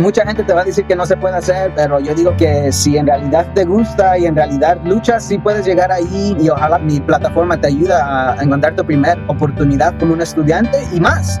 mucha gente te va a decir que no se puede hacer, pero yo digo que si en realidad te gusta y en realidad luchas, sí puedes llegar ahí y ojalá mi plataforma te ayuda a encontrar tu primera oportunidad como un estudiante y más.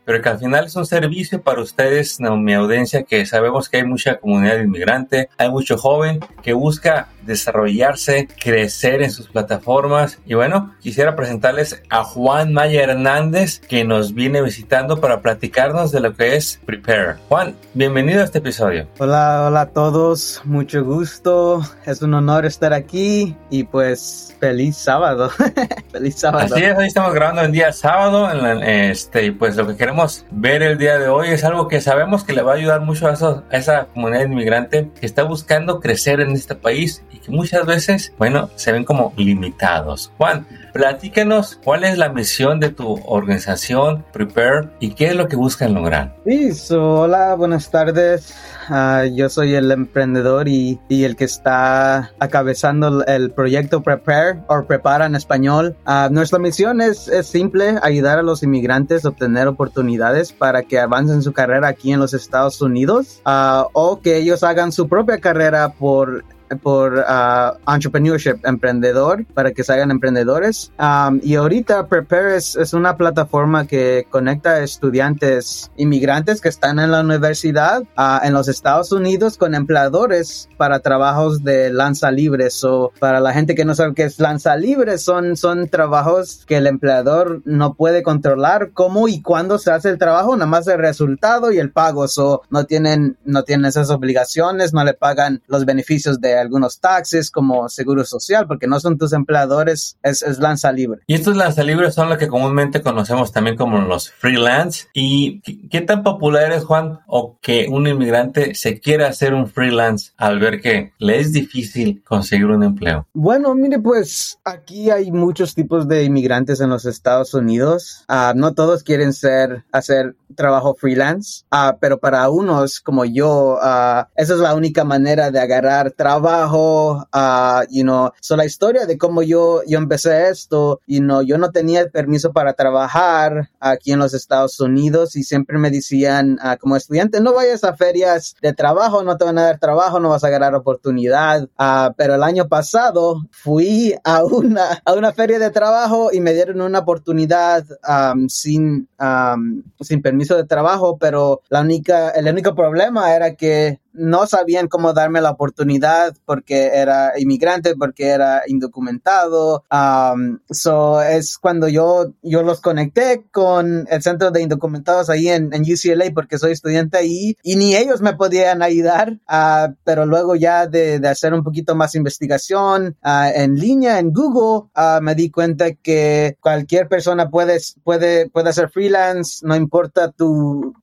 pero que al final es un servicio para ustedes, mi audiencia, que sabemos que hay mucha comunidad inmigrante, hay mucho joven que busca desarrollarse, crecer en sus plataformas. Y bueno, quisiera presentarles a Juan Maya Hernández, que nos viene visitando para platicarnos de lo que es Prepare. Juan, bienvenido a este episodio. Hola, hola a todos, mucho gusto, es un honor estar aquí y pues feliz sábado. feliz sábado. Así es, hoy estamos grabando el día sábado, en este, y pues lo que queremos ver el día de hoy es algo que sabemos que le va a ayudar mucho a, a esa comunidad inmigrante que está buscando crecer en este país y que muchas veces, bueno, se ven como limitados. Juan, platícanos cuál es la misión de tu organización Prepare y qué es lo que buscan lograr. Sí, hola, buenas tardes. Ah, yo soy el emprendedor y, el que está acabezando el proyecto Prepare o Prepara en español. Uh, nuestra misión es, es, simple, ayudar a los inmigrantes a obtener oportunidades para que avancen su carrera aquí en los Estados Unidos uh, o que ellos hagan su propia carrera por por uh, entrepreneurship, emprendedor, para que se hagan emprendedores. Um, y ahorita Prepare es, es, una plataforma que conecta estudiantes inmigrantes que están en la universidad uh, en los Estados Unidos con empleadores para trabajos de lanza libre. O para la gente que no sabe qué es lanza libre, son, son trabajos que el empleador no puede controlar cómo y cuándo se hace el trabajo, nada más el resultado y el pago. So, no tienen, no tienen esas obligaciones, no le pagan los beneficios de algunos taxes como seguro social, porque no son tus empleadores, es, es lanza libre. Y estos lanza libres son lo que comúnmente conocemos también como los freelance. ¿Y qué tan popular es, Juan, o que un inmigrante se quiera hacer un freelance al ver que le es difícil conseguir un empleo? Bueno, mire, pues aquí hay muchos tipos de inmigrantes en los Estados Unidos. Uh, no todos quieren ser, hacer trabajo freelance, uh, pero para unos como yo, uh, esa es la única manera de agarrar trabajo trabajo, uh, you know, so la historia de cómo yo, yo empecé esto, you know, yo no tenía el permiso para trabajar aquí en los Estados Unidos y siempre me decían uh, como estudiante, no vayas a ferias de trabajo, no te van a dar trabajo, no vas a ganar oportunidad, uh, pero el año pasado fui a una, a una feria de trabajo y me dieron una oportunidad um, sin, um, sin permiso de trabajo, pero la única, el único problema era que no sabían cómo darme la oportunidad porque era inmigrante, porque era indocumentado. Um, so es cuando yo, yo los conecté con el centro de indocumentados ahí en, UCLA porque soy estudiante ahí y ni ellos me podían ayudar, uh, pero luego ya de, de, hacer un poquito más investigación uh, en línea en Google, uh, me di cuenta que cualquier persona puede, puede, puede hacer freelance, no importa tu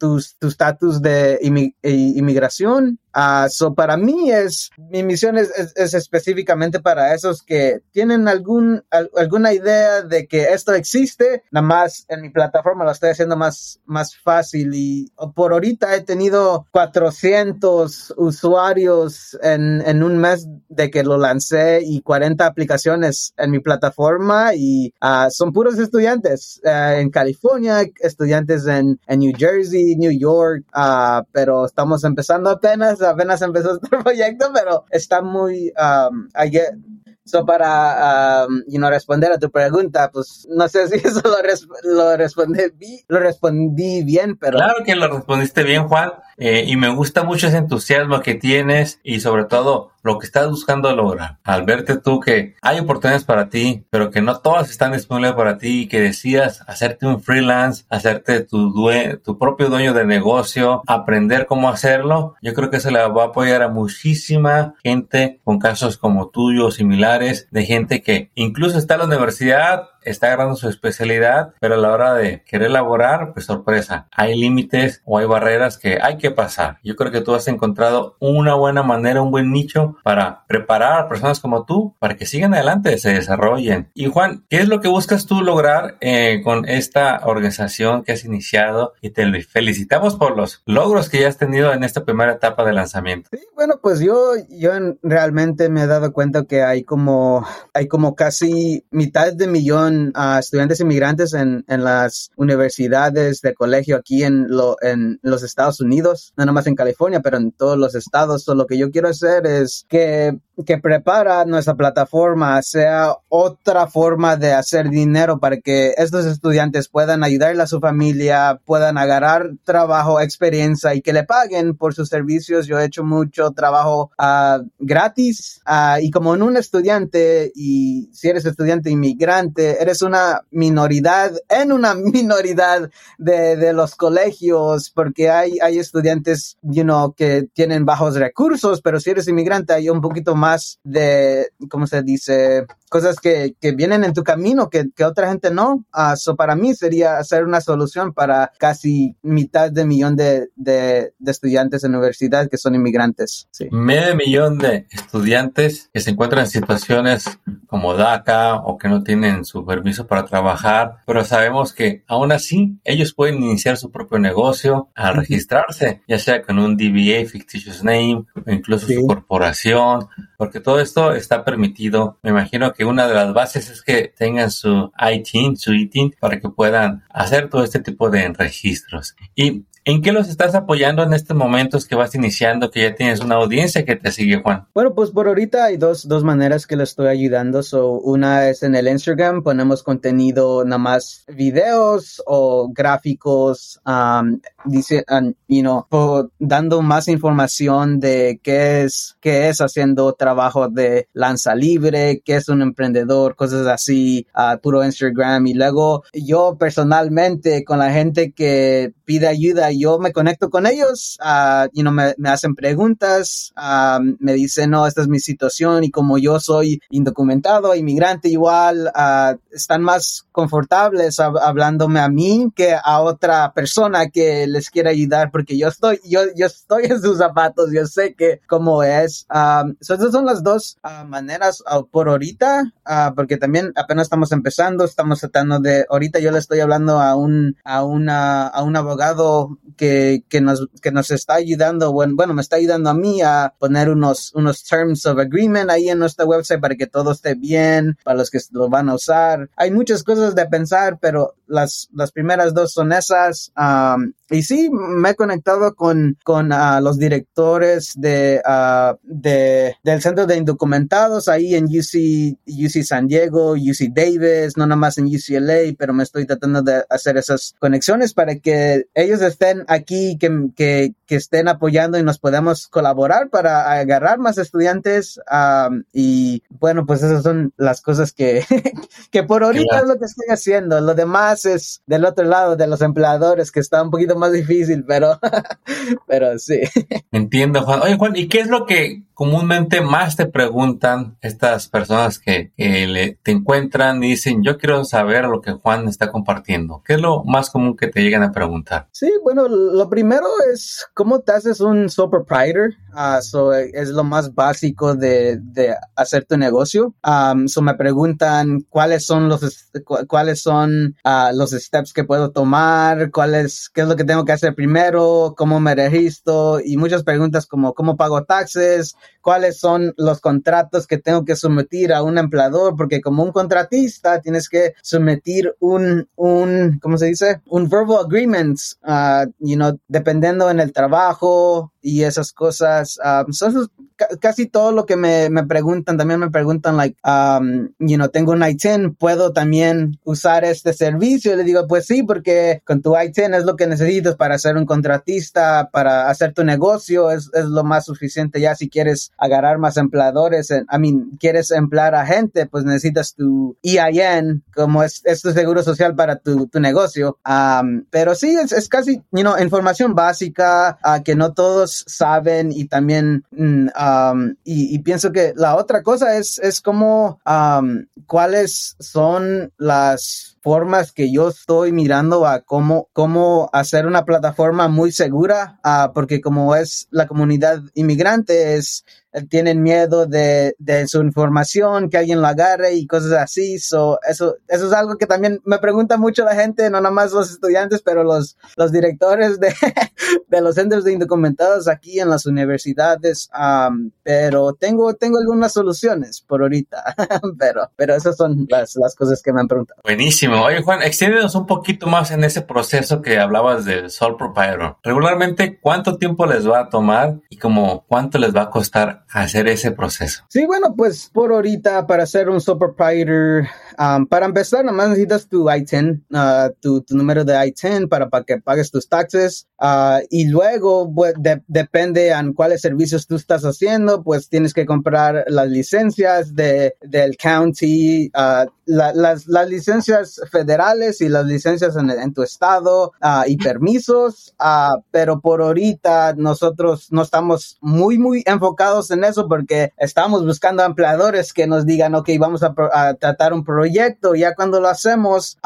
estatus tu, de inmigración. Uh, so para mí es, mi misión es, es, específicamente para esos que tienen algún, alguna idea de que esto existe, nada más en mi plataforma lo estoy haciendo más, más fácil y por ahorita he tenido 400 usuarios en, en un mes de que lo lancé y 40 aplicaciones en mi plataforma y uh, son puros estudiantes uh, en California, estudiantes en, en New Jersey, New York, pero estamos empezando apenas apenas empezó este proyecto, pero está muy, um, So para um, you know, responder a tu pregunta, pues no sé si eso lo, lo, respondí, lo respondí bien, pero... Claro que lo respondiste bien, Juan, eh, y me gusta mucho ese entusiasmo que tienes y sobre todo lo que estás buscando lograr. Al verte tú que hay oportunidades para ti, pero que no todas están disponibles para ti y que decidas hacerte un freelance, hacerte tu, tu propio dueño de negocio, aprender cómo hacerlo, yo creo que eso le va a apoyar a muchísima gente con casos como tuyos, similares de gente que incluso está en la universidad, está agarrando su especialidad, pero a la hora de querer elaborar, pues sorpresa, hay límites o hay barreras que hay que pasar. Yo creo que tú has encontrado una buena manera, un buen nicho para preparar a personas como tú para que sigan adelante, se desarrollen. Y Juan, ¿qué es lo que buscas tú lograr eh, con esta organización que has iniciado? Y te felicitamos por los logros que ya has tenido en esta primera etapa de lanzamiento. Sí, bueno, pues yo, yo realmente me he dado cuenta que hay como, hay como casi mitad de millón a estudiantes inmigrantes en, en las universidades de colegio aquí en, lo, en los Estados Unidos, no nomás en California, pero en todos los estados. So, lo que yo quiero hacer es que que prepara nuestra plataforma sea otra forma de hacer dinero para que estos estudiantes puedan ayudarle a su familia, puedan agarrar trabajo, experiencia y que le paguen por sus servicios. Yo he hecho mucho trabajo uh, gratis uh, y como en un estudiante y si eres estudiante inmigrante, eres una minoridad en una minoridad de, de los colegios porque hay, hay estudiantes you know, que tienen bajos recursos, pero si eres inmigrante hay un poquito más de, ¿cómo se dice? Cosas que, que vienen en tu camino que, que otra gente no. Uh, para mí sería hacer una solución para casi mitad de millón de, de, de estudiantes en universidad que son inmigrantes. Sí. Medio millón de estudiantes que se encuentran en situaciones como DACA o que no tienen su permiso para trabajar, pero sabemos que aún así ellos pueden iniciar su propio negocio al registrarse, ya sea con un DBA, fictitious name, o incluso sí. su corporación, porque todo esto está permitido. Me imagino que una de las bases es que tengan su ITIN, su ITIN, para que puedan hacer todo este tipo de registros. Y ¿En qué los estás apoyando en estos momentos que vas iniciando, que ya tienes una audiencia que te sigue, Juan? Bueno, pues por ahorita hay dos, dos maneras que le estoy ayudando. So, una es en el Instagram, ponemos contenido nada más videos o gráficos, um, dice, um, you know, dando más información de qué es, qué es haciendo trabajo de lanza libre, qué es un emprendedor, cosas así, uh, puro Instagram. Y luego yo personalmente con la gente que pide ayuda, yo me conecto con ellos, uh, you know, me, me hacen preguntas, uh, me dicen, no, esta es mi situación y como yo soy indocumentado, inmigrante igual, están más confortables hablándome a mí que a otra persona que les quiere ayudar porque yo estoy, yo, yo estoy en sus zapatos, yo sé que cómo es. Um, so esas son las dos maneras por ahorita, porque también apenas estamos empezando, estamos tratando de, ahorita yo le estoy hablando a un, a una, a un abogado que, que, nos, que nos está ayudando, bueno, bueno, me está ayudando a mí a poner unos, unos terms of agreement ahí en nuestra website para que todo esté bien, para los que lo van a usar. Hay muchas cosas de pensar, pero las, las primeras dos son esas. Um, y sí, me he conectado con, con uh, los directores de, uh, de, del Centro de Indocumentados ahí en UC, UC San Diego, UC Davis, no nada más en UCLA, pero me estoy tratando de hacer esas conexiones para que ellos estén aquí, que, que, que estén apoyando y nos podamos colaborar para agarrar más estudiantes. Um, y bueno, pues esas son las cosas que, que por ahorita claro. es lo que estoy haciendo. Lo demás es del otro lado de los empleadores, que está un poquito más difícil, pero, pero sí. Entiendo, Juan. Oye, Juan, ¿y qué es lo que comúnmente más te preguntan estas personas que, que le, te encuentran y dicen, yo quiero saber lo que Juan está compartiendo? ¿Qué es lo más común que te llegan a preguntar? Sí, bueno, lo primero es cómo te haces un sole proprietor. Uh, so es lo más básico de, de hacer tu negocio. Um, so me preguntan cuáles son los cuáles son uh, los steps que puedo tomar, cuáles qué es lo que tengo que hacer primero, cómo me registro y muchas preguntas como cómo pago taxes, cuáles son los contratos que tengo que someter a un empleador, porque como un contratista tienes que someter un, un ¿cómo se dice? Un verbal agreement, uh, you know, dependiendo en el trabajo y esas cosas. Um, so eso casi todo lo que me, me, preguntan, también me preguntan, like, um, you know, tengo un I-10, ¿puedo también usar este servicio? Y le digo, pues sí, porque con tu I-10 es lo que necesitas para ser un contratista, para hacer tu negocio, es, es lo más suficiente ya si quieres agarrar más empleadores, en, I mean, quieres emplear a gente, pues necesitas tu EIN, como es, es tu seguro social para tu, tu negocio. Um, pero sí, es, es, casi, you know, información básica uh, que no todos saben y también, mm, y, pienso que la otra cosa es, es como cuáles son las formas que yo estoy mirando a cómo, cómo hacer una plataforma muy segura, uh, porque como es la comunidad inmigrante, es tienen miedo de, de, su información, que alguien lo agarre y cosas así. So, eso, eso es algo que también me pregunta mucho la gente, no nada más los estudiantes, pero los, los directores de, de los centros de indocumentados aquí en las universidades. Um, pero tengo, tengo algunas soluciones por ahorita, pero, pero esas son las, las cosas que me han preguntado. Buenísimo. Oye, Juan, extiéndenos un poquito más en ese proceso que hablabas del Sol Proprietor. Regularmente, ¿cuánto tiempo les va a tomar y como cuánto les va a costar hacer ese proceso? Sí, bueno, pues por ahorita para hacer un sole proprietor, um, para empezar, nada más necesitas tu I-10, uh, tu, tu, número de I-10 para, para, que pagues tus taxes. Uh, y luego, pues, depende en cuáles servicios tú estás haciendo, pues tienes que comprar las licencias de, del county, uh, las, las, licencias federales y las licencias en, en tu estado y permisos. pero por ahorita nosotros no estamos muy, muy enfocados en eso porque estamos buscando empleadores que nos digan, ok, vamos a, tratar un proyecto. Ya cuando lo hacemos,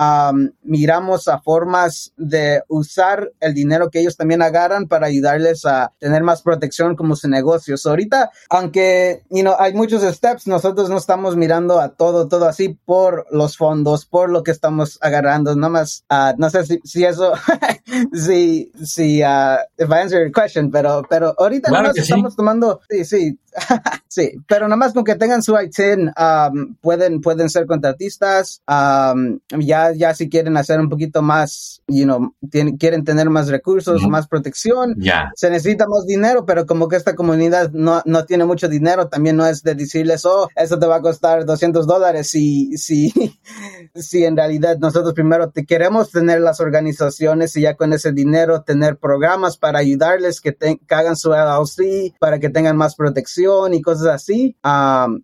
miramos a formas de usar el dinero que ellos también agarran para ayudarles a tener más protección como su negocio. ahorita, aunque you know, hay muchos steps, nosotros no estamos mirando a todo, todo así por los fondos, por lo que estamos agarrando. Nada más, uh, no sé si, si eso, si, si, uh, if I answer your question, pero, pero ahorita nada más estamos tomando, sí, sí, sí, pero nada más con que tengan su ITIN, um, pueden, pueden ser contratistas. Um, ya, ya si quieren hacer un poquito más, you know, tienen, quieren tener más recursos, más protección, se necesita más dinero, pero como que esta comunidad no, no tiene mucho dinero, también no es de decirles, oh, eso te va a costar 200 dólares si, si, si en realidad nosotros primero te queremos tener las organizaciones y ya con ese dinero tener programas para ayudarles que, que hagan su LLC, para que tengan más protección y cosas así.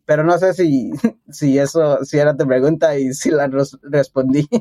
pero no sé si, si eso, si era tu pregunta y si la respondí.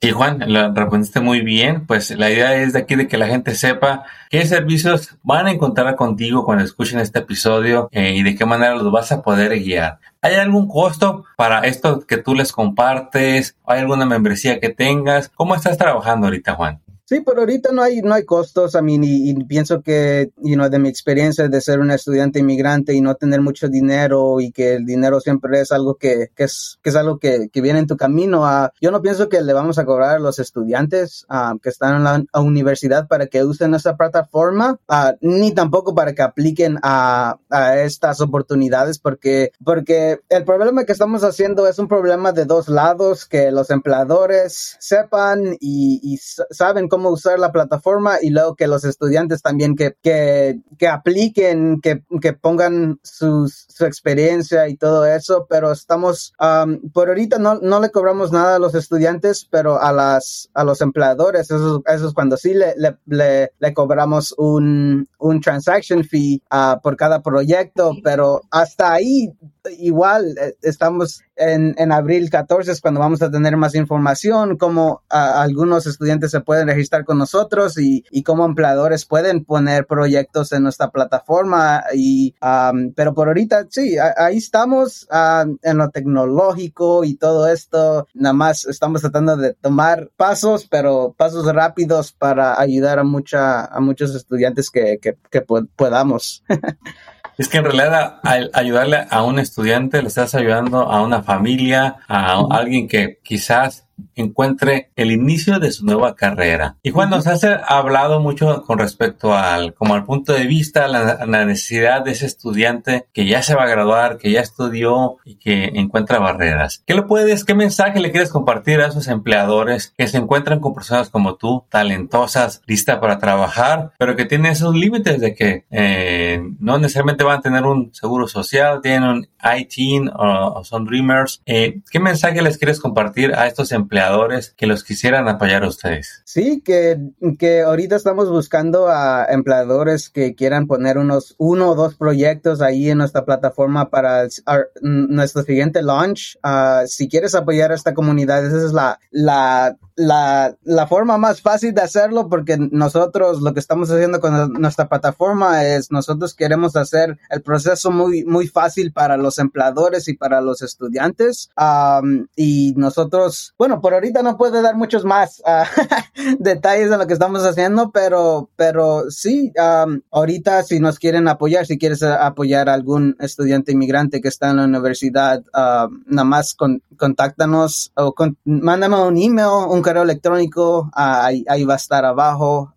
Y Juan, la respondiste muy bien. Pues la idea es de aquí de que la gente sepa qué servicios van a encontrar contigo cuando escuchen este episodio eh, y de qué manera los vas a poder guiar. ¿Hay algún costo para esto que tú les compartes? ¿Hay alguna membresía que tengas? ¿Cómo estás trabajando ahorita, Juan? Sí, por ahorita no hay, no hay costos. a mí y, pienso que, you know, de mi experiencia de ser un estudiante inmigrante y no tener mucho dinero y que el dinero siempre es algo que, que es, que es algo que, que viene en tu camino. Uh, yo no pienso que le vamos a cobrar a los estudiantes uh, que están en la universidad para que usen esta plataforma, uh, ni tampoco para que apliquen a, a estas oportunidades, porque, porque el problema que estamos haciendo es un problema de dos lados, que los empleadores sepan y, y saben cómo cómo usar la plataforma y luego que los estudiantes también que, que, que apliquen, que, que pongan sus, su experiencia y todo eso, pero estamos, um, por ahorita no, no le cobramos nada a los estudiantes, pero a las, a los empleadores, eso, eso es cuando sí le, le, le, cobramos un, un transaction fee uh, por cada proyecto, pero hasta ahí igual eh, estamos en, en, abril 14 es cuando vamos a tener más información, cómo algunos estudiantes se pueden registrar con nosotros y, y cómo empleadores pueden poner proyectos en nuestra plataforma. Y, pero por ahorita, sí, ahí estamos en lo tecnológico y todo esto. Nada más estamos tratando de tomar pasos, pero pasos rápidos para ayudar a, mucha, a muchos estudiantes que, que, que podamos. Es que en realidad al ayudarle a un estudiante le estás ayudando a una familia, a alguien que quizás encuentre el inicio de su nueva carrera. Y Juan nos has hablado mucho con respecto al, como al punto de vista, la, la, necesidad de ese estudiante que ya se va a graduar, que ya estudió y que encuentra barreras. ¿Qué le puedes, qué mensaje le quieres compartir a esos empleadores que se encuentran con personas como tú, talentosas, listas para trabajar, pero que tienen esos límites de que eh, no necesariamente van a tener un seguro social, tienen un IT o, son Dreamers? Eh, ¿Qué mensaje les quieres compartir a estos empleadores empleadores que los quisieran apoyar a ustedes? Sí, que, que ahorita estamos buscando a empleadores que quieran poner unos uno o dos proyectos ahí en nuestra plataforma para nuestro siguiente launch. Ah, si quieres apoyar a esta comunidad, esa es la, la, la, la forma más fácil de hacerlo, porque nosotros lo que estamos haciendo con nuestra plataforma es nosotros queremos hacer el proceso muy, muy fácil para los empleadores y para los estudiantes. y nosotros, bueno, por ahorita no puedo dar muchos más uh, detalles de lo que estamos haciendo, pero, pero sí, ahorita si nos quieren apoyar, si quieres apoyar a algún estudiante inmigrante que está en la universidad, nada más con, contáctanos o mándame un email, un correo electrónico, ahí, va a estar abajo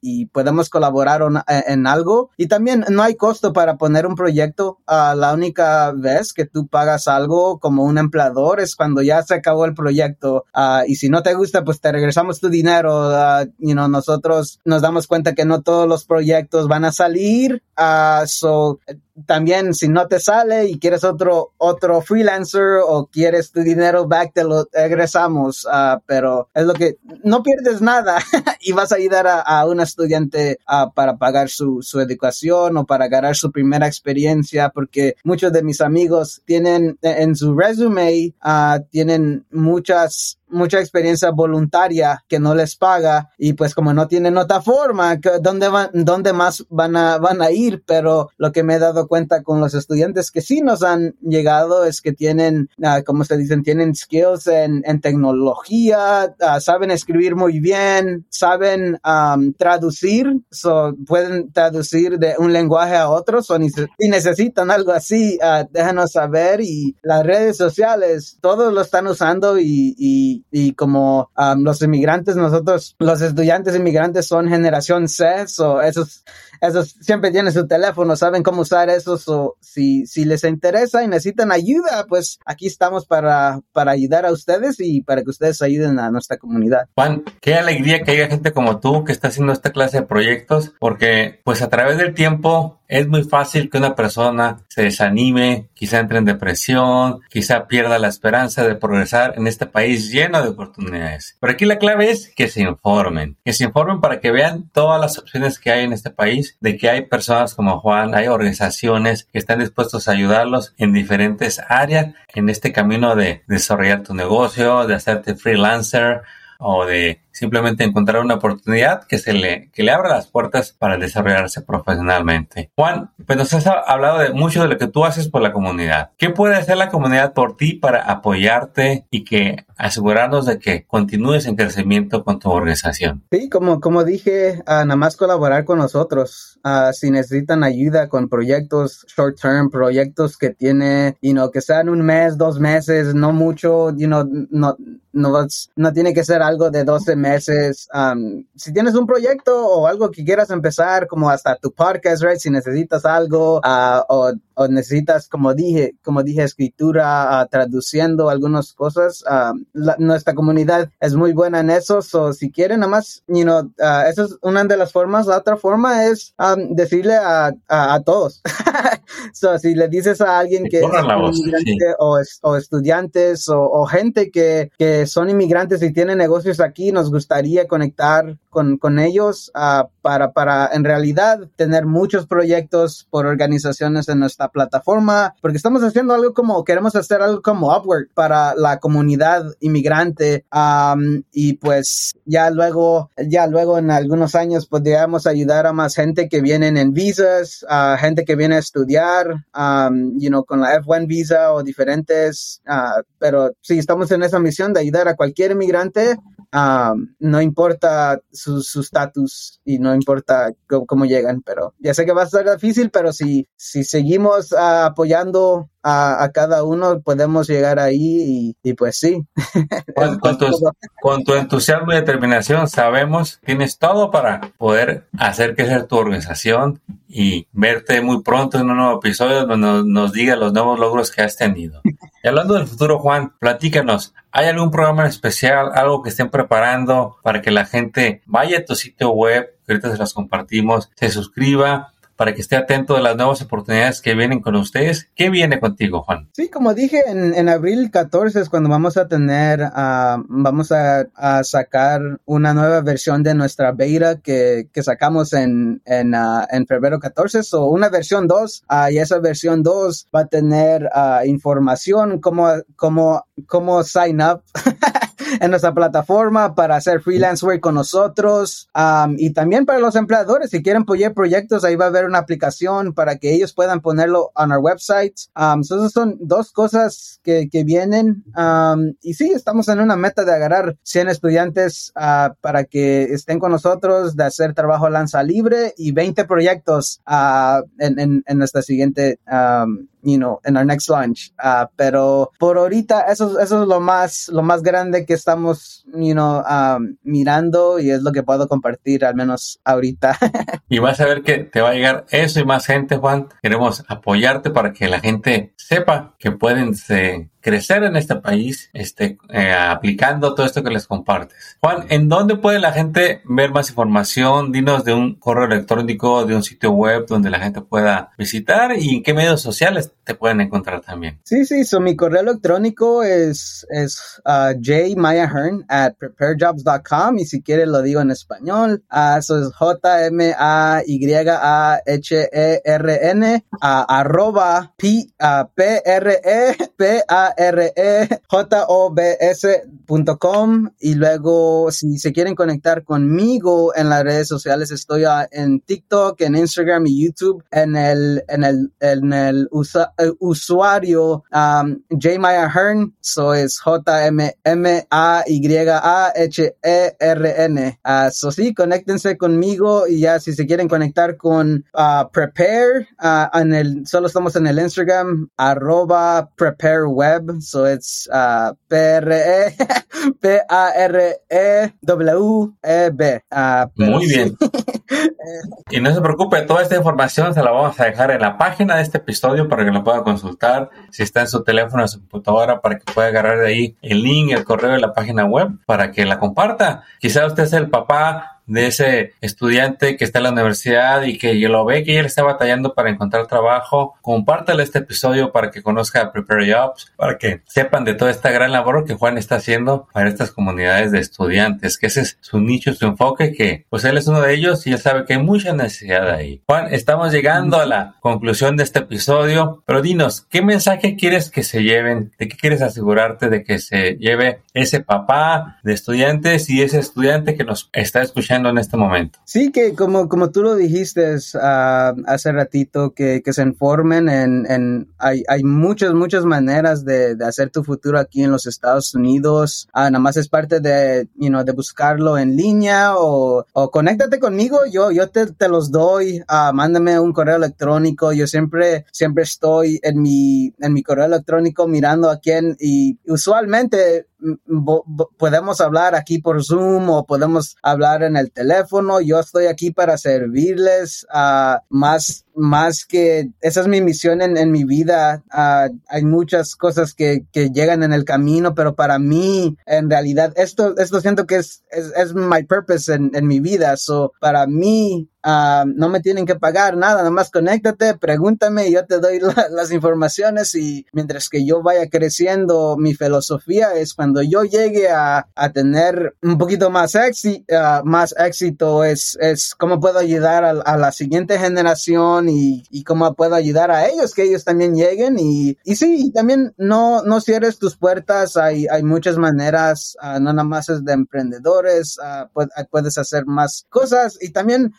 y podemos colaborar en, algo. Y también no hay costo para poner un proyecto. la única vez que tú pagas algo como un empleador es cuando ya se acabó el proyecto y si no te gusta, pues te regresamos tu dinero. you know, nosotros nos damos cuenta que no todos los proyectos van a salir. so, también si no te sale y quieres otro otro freelancer o quieres tu dinero back te lo regresamos uh, pero es lo que no pierdes nada y vas a ayudar a, a un estudiante uh, para pagar su, su educación o para ganar su primera experiencia porque muchos de mis amigos tienen en su resume uh, tienen muchas mucha experiencia voluntaria que no les paga y pues como no tienen otra forma, ¿dónde, van, dónde más van a, van a ir? Pero lo que me he dado cuenta con los estudiantes que sí nos han llegado es que tienen, uh, como se dicen, tienen skills en, en tecnología, ah, saben escribir muy bien, saben traducir, so, pueden traducir de un lenguaje a otro, so, si necesitan algo así, uh, déjanos saber y las redes sociales, todos lo están usando y, y y, como los inmigrantes, nosotros, los estudiantes inmigrantes son generación C, o esos, esos siempre tienen su teléfono, saben cómo usar eso, o si, si les interesa y necesitan ayuda, pues aquí estamos para, para ayudar a ustedes y para que ustedes ayuden a nuestra comunidad. Juan, qué alegría que haya gente como tú que está haciendo esta clase de proyectos, porque pues a través del tiempo es muy fácil que una persona se desanime, quizá entre en depresión, quizá pierda la esperanza de progresar en este país lleno de oportunidades. Pero aquí la clave es que se informen, que se informen para que vean todas las opciones que hay en este país, de que hay personas como Juan, hay organizaciones que están dispuestos a ayudarlos en diferentes áreas en este camino de desarrollar tu negocio, de hacerte freelancer o de simplemente encontrar una oportunidad que se le, que le abra las puertas para desarrollarse profesionalmente. Juan, pues nos has hablado de mucho de lo que tú haces por la comunidad. ¿Qué puede hacer la comunidad por ti para apoyarte y que asegurarnos de que continúes en crecimiento con tu organización? Sí, como, como dije, uh, nada más colaborar con nosotros. Uh, si necesitan ayuda con proyectos short term, proyectos que tiene, you know, que sean un mes, dos meses, no mucho, you know, no, no, no tiene que ser algo de 12 meses meses. Um, si tienes un proyecto o algo que quieras empezar, como hasta tu podcast, right? Si necesitas algo uh, o, o, necesitas, como dije, como dije, escritura, uh, traduciendo algunas cosas, uh, nuestra comunidad es muy buena en eso. So, si quieren, nada más, you know, esa es una de las formas. La otra forma es um, decirle a, a, todos. so, si le dices a alguien que es inmigrante o, o, estudiantes o, o gente que, que son inmigrantes y tienen negocios aquí, nos gustaría conectar con, con ellos uh, para, para en realidad tener muchos proyectos por organizaciones en nuestra plataforma, porque estamos haciendo algo como, queremos hacer algo como Upwork para la comunidad inmigrante um, y pues ya luego, ya luego en algunos años podríamos ayudar a más gente que vienen en visas, a gente que viene a estudiar, um, you know, con la F1 visa o diferentes, uh, pero sí, estamos en esa misión de ayudar a cualquier inmigrante no importa su estatus y no importa cómo, llegan, pero ya sé que va a ser difícil, pero si, si seguimos ah, apoyando a, cada uno, podemos llegar ahí y, pues sí. Con, tu, entusiasmo y determinación sabemos, tienes todo para poder hacer crecer tu organización y verte muy pronto en un nuevo episodio donde nos, nos diga los nuevos logros que has tenido. Y hablando del futuro, Juan, platícanos, ¿hay algún programa especial, algo que estén preparando para que la gente vaya a tu sitio web, que ahorita se los compartimos, se suscriba? Para que esté atento de las nuevas oportunidades que vienen con ustedes. ¿Qué viene contigo, Juan? Sí, como dije, en, en abril 14 es cuando vamos a tener, uh, vamos a, sacar una nueva versión de nuestra beta que, que sacamos en, en, uh, en febrero 14, o una versión 2, uh, y esa versión 2 va a tener información como, como, como sign up en nuestra plataforma para hacer freelance work con nosotros. Y también para los empleadores, si quieren apoyar proyectos, ahí va a haber una aplicación para que ellos puedan ponerlo en our website. Um, esas son dos cosas que, que vienen. Y sí, estamos en una meta de agarrar 100 estudiantes uh, para que estén con nosotros, de hacer trabajo lanza libre y 20 proyectos en, en, en, nuestra siguiente um, you know, in our next launch. Uh, pero por ahorita eso, eso es lo más, lo más grande que estamos, you know, um, mirando y es lo que puedo compartir al menos ahorita. y vas a ver que te va a llegar eso y más gente, Juan. Queremos apoyarte para que la gente sepa que pueden se, crecer en este país este, eh, aplicando todo esto que les compartes. Juan, ¿en dónde puede la gente ver más información? Dinos de un correo electrónico, de un sitio web donde la gente pueda visitar y en qué medios sociales te pueden encontrar también. Sí, sí, so mi correo electrónico es, es uh, jmayahern at preparejobs.com y si quieres lo digo en español, uh, eso es J-M-A-Y-A-H-E-R-N uh, arroba P, uh, P-R-E-P-A R-E-J-O-B-S.com y luego si se quieren conectar conmigo en las redes sociales estoy en TikTok, en Instagram y YouTube en el, en el, en el eh, usuario um, J. Maya Hearn, so es J-M-A-Y-A-H-E-R-N. Uh, so sí, conéctense conmigo y ya si se quieren conectar con uh, Prepare, uh, en el, solo estamos en el Instagram, arroba Prepare Web, so it's uh, P-R-E, P-A-R-E-W-E-B. Muy bien. y no se preocupe, toda esta información se la vamos a dejar en la página de este episodio para que lo pueda consultar. Si está en su teléfono o su computadora, para que pueda agarrar de ahí el link, el correo de la página web, para que la comparta. Quizá usted es el papá de ese estudiante que está en la universidad y que lo ve que él está batallando para encontrar trabajo, compártale este episodio para que conozca Prepare Jobs, para que sepan de toda esta gran labor que Juan está haciendo para estas comunidades de estudiantes, que ese es su nicho, su enfoque, que pues él es uno de ellos y él sabe que hay mucha necesidad ahí. Juan, estamos llegando a la conclusión de este episodio, pero dinos, ¿qué mensaje quieres que se lleven? ¿De qué quieres asegurarte de que se lleve ese papá de estudiantes y ese estudiante que nos está escuchando en este momento. Sí, que como, como tú lo dijiste uh, hace ratito, que, que se informen en, en hay, hay, muchas, muchas maneras de, de, hacer tu futuro aquí en los Estados Unidos. Uh, nada más es parte de, you know, de buscarlo en línea o, o conéctate conmigo. Yo, yo te, te los doy. Uh, mándame un correo electrónico. Yo siempre, siempre estoy en mi, en mi correo electrónico mirando a quién y usualmente podemos hablar aquí por Zoom o podemos hablar en el teléfono. Yo estoy aquí para servirles a más más que esa es mi misión en, en mi vida. Uh, hay muchas cosas que, que, llegan en el camino, pero para mí, en realidad, esto, esto siento que es, es, es my purpose en, en mi vida. So, para mí, Uh, no me tienen que pagar nada, nada más conéctate, pregúntame yo te doy la, las informaciones y mientras que yo vaya creciendo, mi filosofía es cuando yo llegue a, a tener un poquito más, éxito, uh, más éxito, es, es cómo puedo ayudar a la siguiente generación y, cómo puedo ayudar a ellos, que ellos también lleguen. Y, y sí, también no, no cierres tus puertas, hay, hay muchas maneras, uh, no nada más es de emprendedores, uh, puedes hacer más cosas y también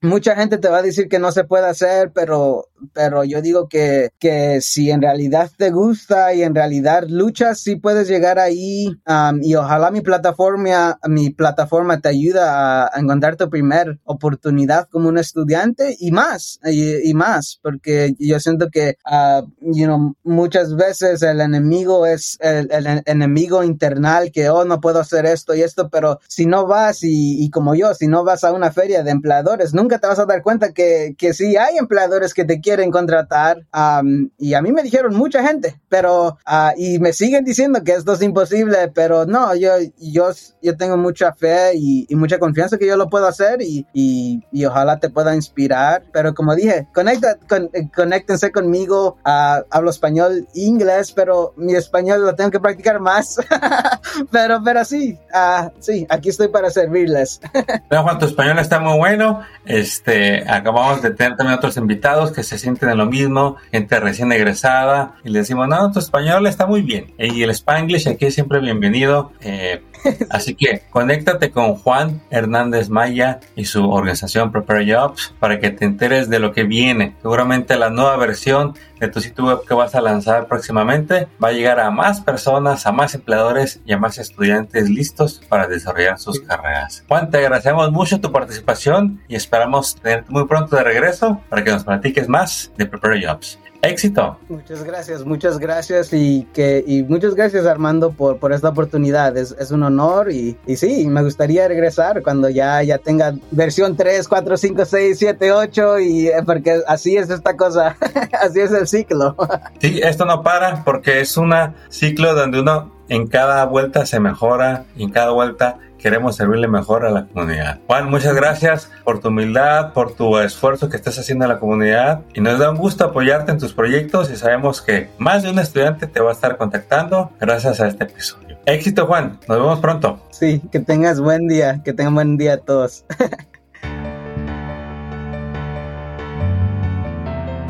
mucha gente te va a decir que no se puede hacer, pero, pero yo digo que, que si en realidad te gusta y en realidad luchas, sí puedes llegar ahí um, y ojalá mi plataforma, mi plataforma te ayuda a encontrar tu primer oportunidad como un estudiante y más y, más, porque yo siento que, uh, you know, muchas veces el enemigo es el, enemigo internal que, oh, no puedo hacer esto y esto, pero si no vas y, como yo, si no vas a una feria de empleadores, nunca te vas a dar cuenta que, que sí hay empleadores que te quieren contratar. Um, y a mí me dijeron mucha gente, pero, uh, y me siguen diciendo que esto es imposible, pero no, yo, yo, yo tengo mucha fe y, mucha confianza que yo lo puedo hacer y, y, y ojalá te pueda inspirar, pero como dije, conecta, con, conéctense conmigo. Uh, hablo español inglés, pero mi español lo tengo que practicar más. pero, pero sí, uh, sí, aquí estoy para servirles. Juan, tu español está muy bueno. Este, acabamos de tener también otros invitados que se sienten en lo mismo, gente recién egresada, y le decimos, no, tu español está muy bien. Y el Spanglish aquí es siempre bienvenido. Eh, Así que conéctate con Juan Hernández Maya y su organización Prepare Jobs para que te enteres de lo que viene. Seguramente la nueva versión de tu sitio web que vas a lanzar próximamente va a llegar a más personas, a más empleadores y a más estudiantes listos para desarrollar sus carreras. Juan, te agradecemos mucho tu participación y esperamos tenerte muy pronto de regreso para que nos platiques más de Prepare Jobs. Éxito. Muchas gracias, muchas gracias y que y muchas gracias Armando por, por esta oportunidad. Es, es un honor y, y, sí, me gustaría regresar cuando ya, ya tenga versión 3, 4, 5, 6, 7, 8 y eh, porque así es esta cosa, así es el ciclo. Sí, esto no para porque es un ciclo donde uno en cada vuelta se mejora en cada vuelta queremos servirle mejor a la comunidad. Juan, muchas gracias por tu humildad, por tu esfuerzo que estás haciendo en la comunidad y nos da un gusto apoyarte en tus proyectos y sabemos que más de un estudiante te va a estar contactando gracias a este episodio. Éxito Juan, nos vemos pronto. Sí, que tengas buen día, que tengan buen día a todos.